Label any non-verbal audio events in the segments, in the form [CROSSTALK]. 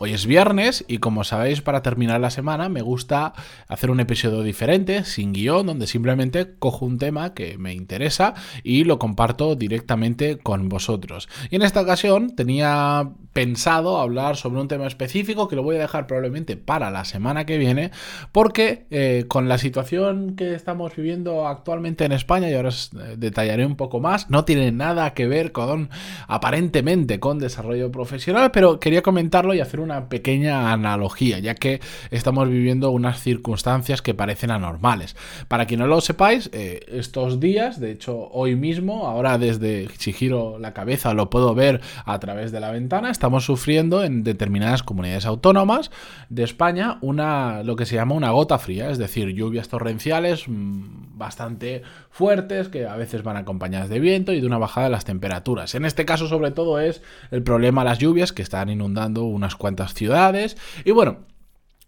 Hoy es viernes y como sabéis para terminar la semana me gusta hacer un episodio diferente, sin guion, donde simplemente cojo un tema que me interesa y lo comparto directamente con vosotros. Y en esta ocasión tenía pensado hablar sobre un tema específico que lo voy a dejar probablemente para la semana que viene porque eh, con la situación que estamos viviendo actualmente en España y ahora os eh, detallaré un poco más, no tiene nada que ver con aparentemente con desarrollo profesional, pero quería comentarlo y hacer un una pequeña analogía, ya que estamos viviendo unas circunstancias que parecen anormales. Para quien no lo sepáis, eh, estos días, de hecho hoy mismo, ahora desde si giro la cabeza lo puedo ver a través de la ventana, estamos sufriendo en determinadas comunidades autónomas de España una lo que se llama una gota fría, es decir, lluvias torrenciales mm, bastante fuertes que a veces van acompañadas de viento y de una bajada de las temperaturas. En este caso sobre todo es el problema las lluvias que están inundando unas cuantas ciudades. Y bueno,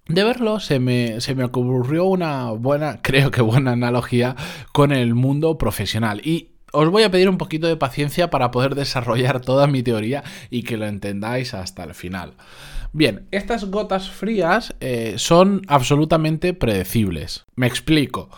de verlo se me, se me ocurrió una buena, [LAUGHS] creo que buena analogía con el mundo profesional. Y os voy a pedir un poquito de paciencia para poder desarrollar toda mi teoría y que lo entendáis hasta el final. Bien, estas gotas frías eh, son absolutamente predecibles. Me explico.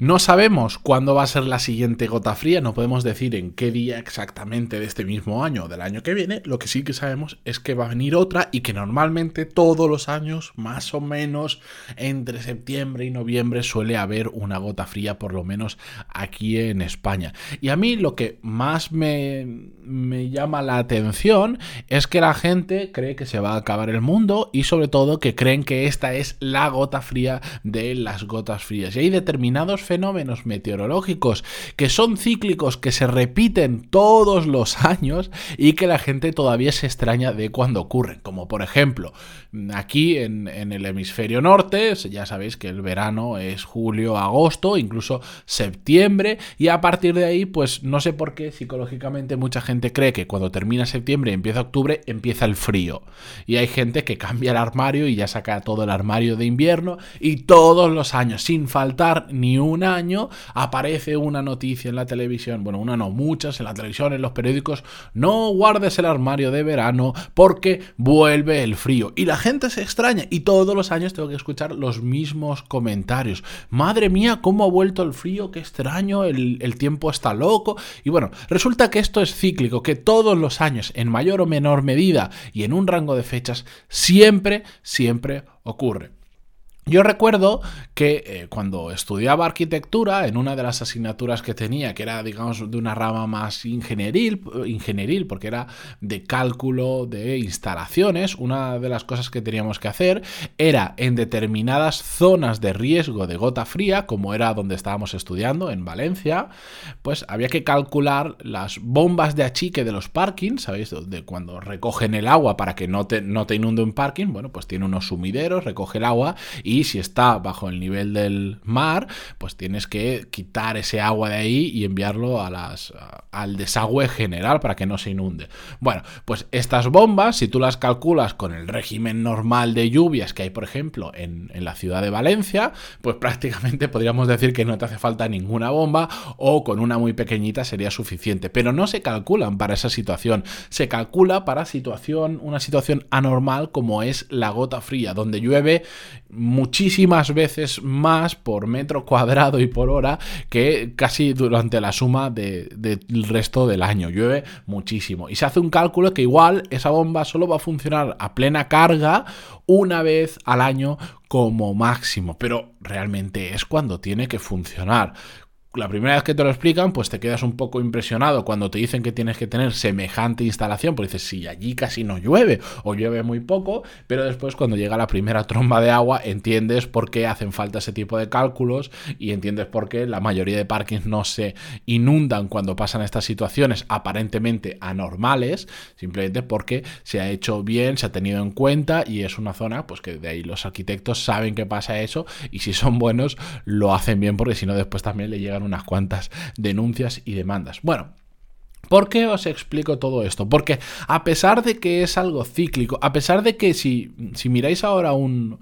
No sabemos cuándo va a ser la siguiente gota fría, no podemos decir en qué día exactamente de este mismo año o del año que viene, lo que sí que sabemos es que va a venir otra y que normalmente todos los años, más o menos entre septiembre y noviembre, suele haber una gota fría, por lo menos aquí en España. Y a mí lo que más me, me llama la atención es que la gente cree que se va a acabar el mundo y sobre todo que creen que esta es la gota fría de las gotas frías. Y hay determinados fenómenos meteorológicos que son cíclicos, que se repiten todos los años y que la gente todavía se extraña de cuando ocurren. Como por ejemplo, aquí en, el hemisferio norte, ya sabéis que el verano es julio, agosto, incluso septiembre, y a partir de ahí, pues no sé por qué psicológicamente mucha gente cree que cuando termina septiembre y empieza octubre, empieza el frío. Y hay gente que cambia el armario y ya saca todo el armario de invierno y todos los años, sin faltar ni un año aparece una noticia en la televisión, bueno, una no, muchas en la televisión, en los periódicos, no guardes el armario de verano porque vuelve el frío. Y la gente se extraña y todos los años tengo que escuchar los mismos comentarios. Madre mía, ¿cómo ha vuelto el frío? Qué extraño, el, el tiempo está loco. Y bueno, resulta que esto es cíclico, que todos los años, en mayor o menor medida y en un rango de fechas, siempre, siempre ocurre. Yo recuerdo que eh, cuando estudiaba arquitectura, en una de las asignaturas que tenía, que era, digamos, de una rama más ingenieril, ingenieril, porque era de cálculo de instalaciones, una de las cosas que teníamos que hacer era en determinadas zonas de riesgo de gota fría, como era donde estábamos estudiando, en Valencia, pues había que calcular las bombas de achique de los parkings, ¿sabéis? De cuando recogen el agua para que no te, no te inunde un parking, bueno, pues tiene unos sumideros, recoge el agua y si está bajo el nivel del mar, pues tienes que quitar ese agua de ahí y enviarlo al desagüe general para que no se inunde. Bueno, pues estas bombas, si tú las calculas con el régimen normal de lluvias que hay, por ejemplo, en, la ciudad de Valencia, pues prácticamente podríamos decir que no te hace falta ninguna bomba o con una muy pequeñita sería suficiente. Pero no se calculan para esa situación, se calcula para situación, una situación anormal como es la gota fría, donde llueve muchísimas veces más por metro cuadrado y por hora que casi durante la suma del resto del año. Llueve muchísimo. Y se hace un cálculo que igual esa bomba solo va a funcionar a plena carga una vez al año como máximo. Pero realmente es cuando tiene que funcionar la primera vez que te lo explican, pues te quedas un poco impresionado cuando te dicen que tienes que tener semejante instalación, porque dices, sí, allí casi no llueve o llueve muy poco, pero después cuando llega la primera tromba de agua entiendes por qué hacen falta ese tipo de cálculos y entiendes por qué la mayoría de parkings no se inundan cuando pasan estas situaciones aparentemente anormales, simplemente porque se ha hecho bien, se ha tenido en cuenta y es una zona pues que de ahí los arquitectos saben que pasa eso y si son buenos lo hacen bien porque si no después también le llegan unas cuantas denuncias y demandas. Bueno, ¿Por qué os explico todo esto? Porque a pesar de que es algo cíclico, a pesar de que si, si miráis ahora un,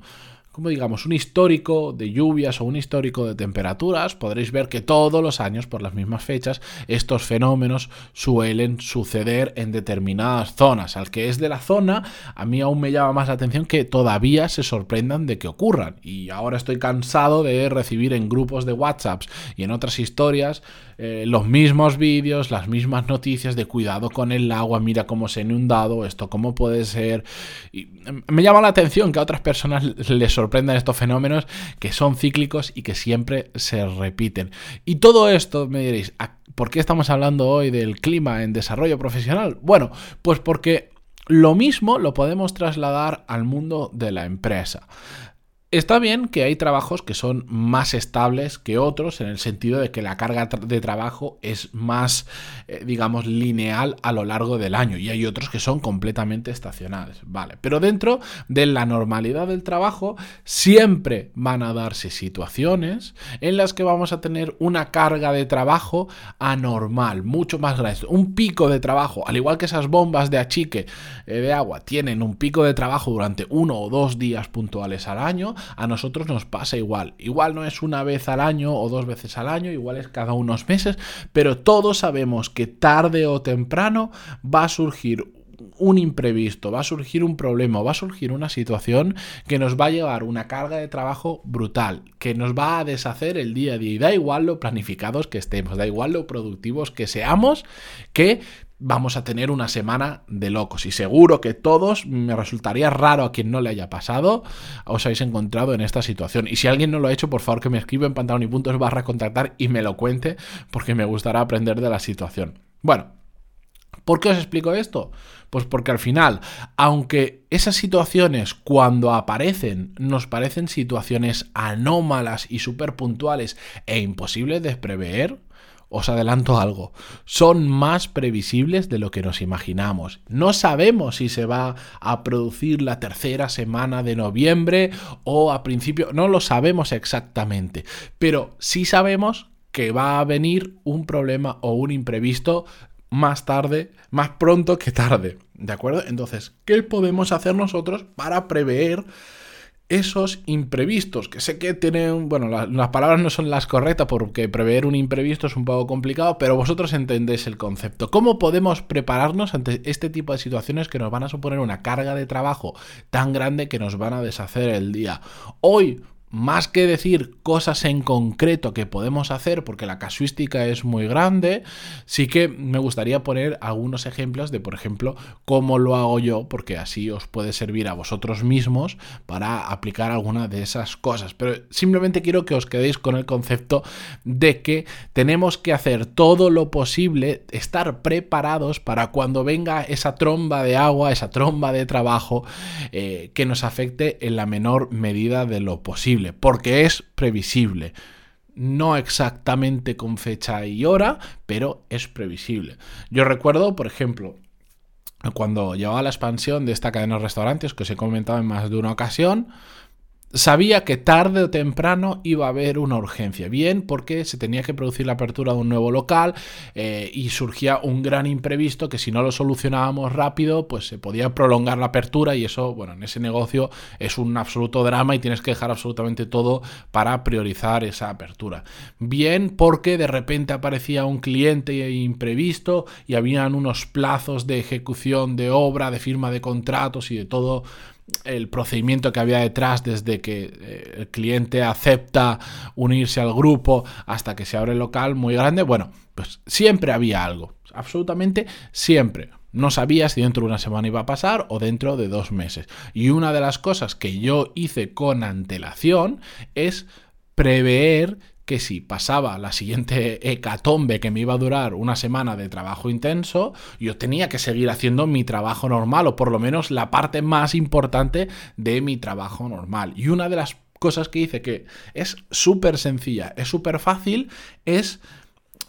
como digamos, un histórico de lluvias o un histórico de temperaturas, podréis ver que todos los años, por las mismas fechas, estos fenómenos suelen suceder en determinadas zonas. Al que es de la zona, a mí aún me llama más la atención que todavía se sorprendan de que ocurran. Y ahora estoy cansado de recibir en grupos de WhatsApps y en otras historias eh, los mismos vídeos, las mismas noticias de cuidado con el agua, mira cómo se ha inundado, esto cómo puede ser. Y em, me llama la atención que a otras personas les sorprendan estos fenómenos que son cíclicos y que siempre se repiten. Y todo esto, me diréis, ¿por qué estamos hablando hoy del clima en desarrollo profesional? Bueno, pues porque lo mismo lo podemos trasladar al mundo de la empresa. Está bien que hay trabajos que son más estables que otros en el sentido de que la carga de trabajo es más, eh, digamos, lineal a lo largo del año y hay otros que son completamente estacionales, ¿vale? Pero dentro de la normalidad del trabajo siempre van a darse situaciones en las que vamos a tener una carga de trabajo anormal, mucho más grande, un pico de trabajo, al igual que esas bombas de achique eh, de agua tienen un pico de trabajo durante uno o dos días puntuales al año, a nosotros nos pasa igual. Igual no es una vez al año o dos veces al año, igual es cada unos meses, pero todos sabemos que tarde o temprano va a surgir un imprevisto, va a surgir un problema, va a surgir una situación que nos va a llevar una carga de trabajo brutal, que nos va a deshacer el día a día. Y da igual lo planificados que estemos, da igual lo productivos que seamos, que vamos a tener una semana de locos. Y seguro que todos, me resultaría raro a quien no le haya pasado, os habéis encontrado en esta situación. Y si alguien no lo ha hecho, por favor que me escriba en pantalón y puntos barra contactar y me lo cuente, porque me gustará aprender de la situación. Bueno, ¿por qué os explico esto? Pues porque al final, aunque esas situaciones cuando aparecen nos parecen situaciones anómalas y súper puntuales e imposibles de prever, os adelanto algo, son más previsibles de lo que nos imaginamos. No sabemos si se va a producir la tercera semana de noviembre o a principio, no lo sabemos exactamente, pero sí sabemos que va a venir un problema o un imprevisto más tarde, más pronto que tarde. ¿De acuerdo? Entonces, ¿qué podemos hacer nosotros para prever esos imprevistos, que sé que tienen, bueno, las palabras no son las correctas porque prever un imprevisto es un poco complicado, pero vosotros entendéis el concepto. ¿Cómo podemos prepararnos ante este tipo de situaciones que nos van a suponer una carga de trabajo tan grande que nos van a deshacer el día? Hoy más que decir cosas en concreto que podemos hacer, porque la casuística es muy grande, sí que me gustaría poner algunos ejemplos de, por ejemplo, cómo lo hago yo, porque así os puede servir a vosotros mismos para aplicar alguna de esas cosas. Pero simplemente quiero que os quedéis con el concepto de que tenemos que hacer todo lo posible, estar preparados para cuando venga esa tromba de agua, esa tromba de trabajo, eh, que nos afecte en la menor medida de lo posible porque es previsible. No exactamente con fecha y hora, pero es previsible. Yo recuerdo, por ejemplo, cuando llevaba la expansión de esta cadena de restaurantes, que os he comentado en más de una ocasión, sabía que tarde o temprano iba a haber una urgencia. Bien, porque se tenía que producir la apertura de un nuevo local eh, y surgía un gran imprevisto que si no lo solucionábamos rápido, pues se podía prolongar la apertura y eso, bueno, en ese negocio es un absoluto drama y tienes que dejar absolutamente todo para priorizar esa apertura. Bien, porque de repente aparecía un cliente imprevisto y habían unos plazos de ejecución de obra, de firma de contratos y de todo el procedimiento que había detrás desde que eh, el cliente acepta unirse al grupo hasta que se abre el local muy grande, bueno, pues siempre había algo, absolutamente siempre. No sabía si dentro de una semana iba a pasar o dentro de dos meses. Y una de las cosas que yo hice con antelación es prever que si pasaba la siguiente hecatombe que me iba a durar una semana de trabajo intenso, yo tenía que seguir haciendo mi trabajo normal o por lo menos la parte más importante de mi trabajo normal. Y una de las cosas que hice que es súper sencilla, es súper fácil, es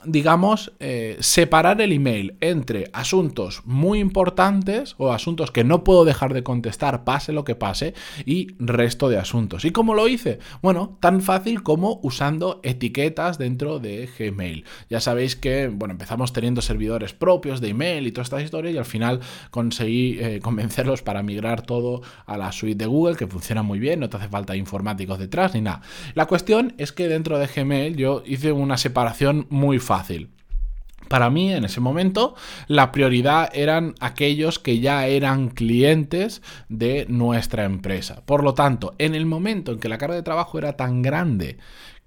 digamos, eh, separar el email entre asuntos muy importantes o asuntos que no puedo dejar de contestar, pase lo que pase, y resto de asuntos. ¿Y cómo lo hice? Bueno, tan fácil como usando etiquetas dentro de Gmail. Ya sabéis que, bueno, empezamos teniendo servidores propios de email y toda esta historia y al final conseguí eh, [LAUGHS] convencerlos para migrar todo a la suite de Google, que funciona muy bien, no te hace falta informáticos detrás ni nada. La cuestión es que dentro de Gmail yo hice una separación muy fácil. Para mí, en ese momento, la prioridad eran aquellos que ya eran clientes de nuestra empresa. Por lo tanto, en el momento en que la carga de trabajo era tan grande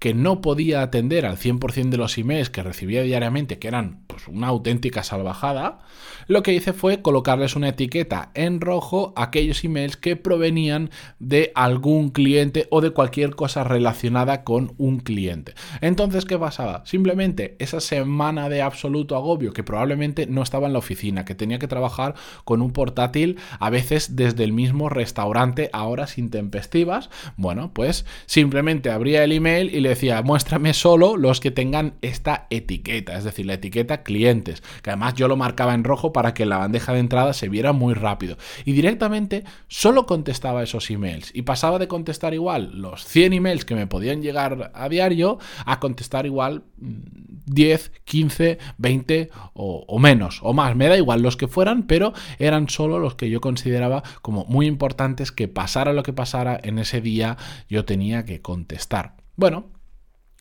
que no podía atender al 100% de los emails que recibía diariamente, que eran pues, una auténtica salvajada, lo que hice fue colocarles una etiqueta en rojo a aquellos emails que provenían de algún cliente o de cualquier cosa relacionada con un cliente. Entonces, ¿qué pasaba? Simplemente esa semana de absoluto agobio que probablemente no estaba en la oficina, que tenía que trabajar con un portátil a veces desde el mismo restaurante a horas intempestivas, bueno, pues simplemente abría el email y le decía, muéstrame solo los que tengan esta etiqueta, es decir, la etiqueta clientes, que además yo lo marcaba en rojo para que la bandeja de entrada se viera muy rápido. Y directamente solo contestaba esos emails y pasaba de contestar igual los 100 emails que me podían llegar a diario a contestar igual 10, 15, 20 o, o menos o más, me da igual los que fueran, pero eran solo los que yo consideraba como muy importantes que pasara lo que pasara en ese día yo tenía que contestar. Bueno,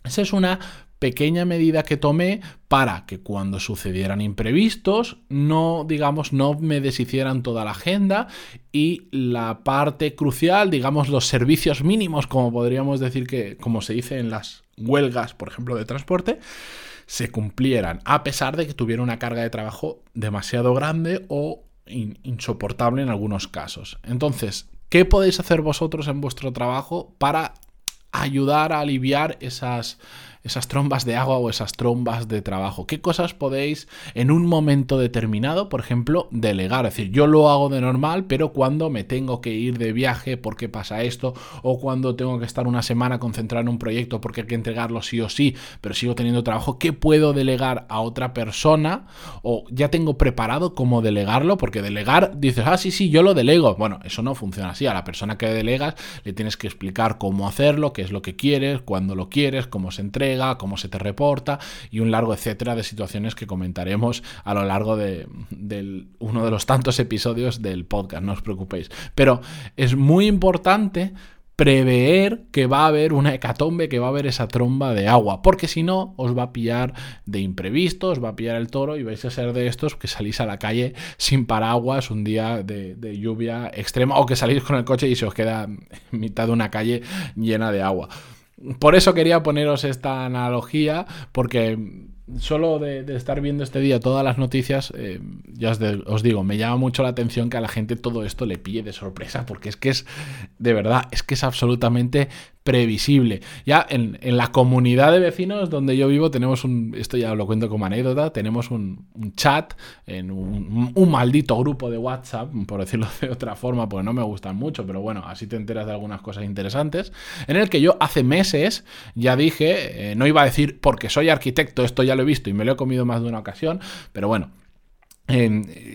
esa es una pequeña medida que tomé para que cuando sucedieran imprevistos no, digamos, no me deshicieran toda la agenda y la parte crucial, digamos, los servicios mínimos, como podríamos decir que, como se dice en las huelgas, por ejemplo, de transporte, se cumplieran, a pesar de que tuviera una carga de trabajo demasiado grande o insoportable en algunos casos. Entonces, ¿qué podéis hacer vosotros en vuestro trabajo para ayudar a aliviar esas, esas trombas de agua o esas trombas de trabajo. ¿Qué cosas podéis en un momento determinado, por ejemplo, delegar? Es decir, yo lo hago de normal, pero cuando me tengo que ir de viaje porque pasa esto, o cuando tengo que estar una semana concentrado en un proyecto porque hay que entregarlo sí o sí, pero sigo teniendo trabajo, ¿qué puedo delegar a otra persona? O ya tengo preparado cómo delegarlo, porque delegar, dices, ah, sí, sí, yo lo delego. Bueno, eso no funciona así. A la persona que delegas le tienes que explicar cómo hacerlo, qué es lo que quieres, cuándo lo quieres, cómo se entrega cómo se te reporta y un largo etcétera de situaciones que comentaremos a lo largo de, uno de los tantos episodios del podcast, no os preocupéis. Pero es muy importante prever que va a haber una hecatombe, que va a haber esa tromba de agua, porque si no, os va a pillar de imprevisto, os va a pillar el toro y vais a ser de estos que salís a la calle sin paraguas un día de, de lluvia extrema o que salís con el coche y se os queda en mitad de una calle llena de agua. Por eso quería poneros esta analogía, porque solo de, estar viendo este día todas las noticias, eh, ya os, digo, me llama mucho la atención que a la gente todo esto le pille de sorpresa, porque es que es, de verdad, es que es absolutamente previsible. Ya en, la comunidad de vecinos donde yo vivo tenemos un, esto ya lo cuento como anécdota, tenemos un, chat, en un, maldito grupo de WhatsApp, por decirlo de otra forma, porque no me gustan mucho, pero bueno, así te enteras de algunas cosas interesantes, en el que yo hace meses ya dije, eh, no iba a decir porque soy arquitecto, esto ya lo he visto y me lo he comido más de una ocasión, pero bueno,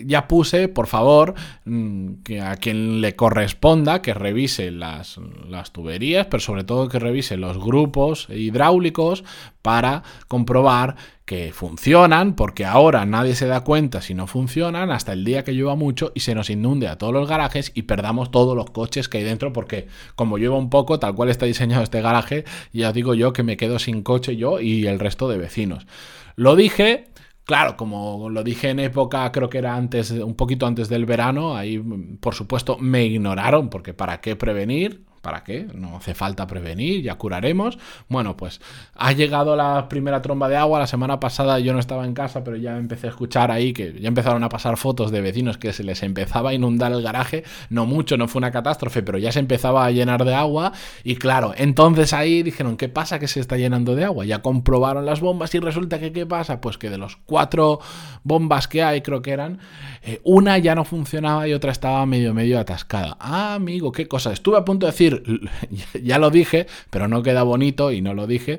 ya puse, por favor, mm, que a quien le corresponda que revise las, las, tuberías, pero sobre todo que revise los grupos hidráulicos para comprobar que funcionan, porque ahora nadie se da cuenta si no funcionan hasta el día que llueva mucho y se nos inunde a todos los garajes y perdamos todos los coches que hay dentro, porque como llueva un poco, tal cual está diseñado este garaje, ya digo yo que me quedo sin coche yo y el resto de vecinos. Lo dije, Claro, como lo dije en época, creo que era antes, un poquito antes del verano, ahí por supuesto me ignoraron, porque ¿para qué prevenir? ¿Para qué? No hace falta prevenir, ya curaremos. Bueno, pues ha llegado la primera tromba de agua. La semana pasada yo no estaba en casa, pero ya empecé a escuchar ahí que ya empezaron a pasar fotos de vecinos que se les empezaba a inundar el garaje. No mucho, no fue una catástrofe, pero ya se empezaba a llenar de agua. Y claro, entonces ahí dijeron, ¿qué pasa que se está llenando de agua? Ya comprobaron las bombas y resulta que ¿qué pasa? Pues que de los cuatro bombas que hay, creo que eran, eh, una ya no funcionaba y otra estaba medio medio atascada. Ah, amigo, qué cosa. Estuve a punto de decir [LAUGHS] ya lo dije, pero no queda bonito y no lo dije.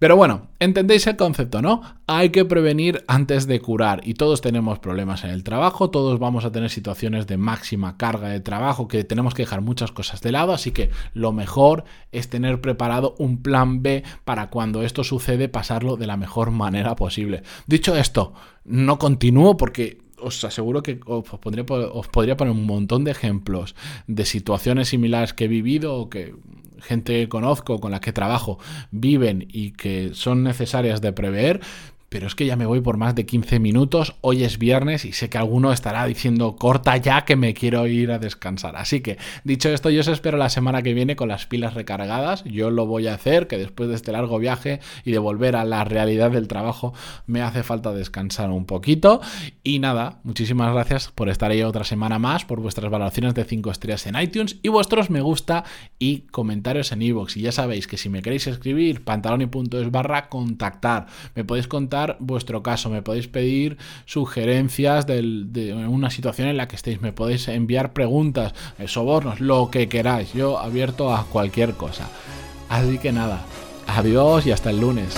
Pero bueno, entendéis el concepto, ¿no? Hay que prevenir antes de curar y todos tenemos problemas en el trabajo, todos vamos a tener situaciones de máxima carga de trabajo que tenemos que dejar muchas cosas de lado, así que lo mejor es tener preparado un plan B para cuando esto sucede pasarlo de la mejor manera posible. Dicho esto, no continúo porque os aseguro que os, os podría poner un montón de ejemplos de situaciones similares que he vivido o que gente que conozco, con la que trabajo, viven y que son necesarias de prever, pero es que ya me voy por más de 15 minutos, hoy es viernes y sé que alguno estará diciendo corta ya que me quiero ir a descansar. Así que, dicho esto, yo os espero la semana que viene con las pilas recargadas, yo lo voy a hacer, que después de este largo viaje y de volver a la realidad del trabajo, me hace falta descansar un poquito. Y nada, muchísimas gracias por estar ahí otra semana más, por vuestras valoraciones de 5 estrellas en iTunes y vuestros me gusta y comentarios en iVoox. Y ya sabéis que si me queréis escribir, pantaloni.es barra contactar, me podéis contar vuestro caso, me podéis pedir sugerencias de una situación en la que estéis, me podéis enviar preguntas, eh, sobornos, lo que queráis, yo abierto a cualquier cosa. Así que nada, adiós y hasta el lunes.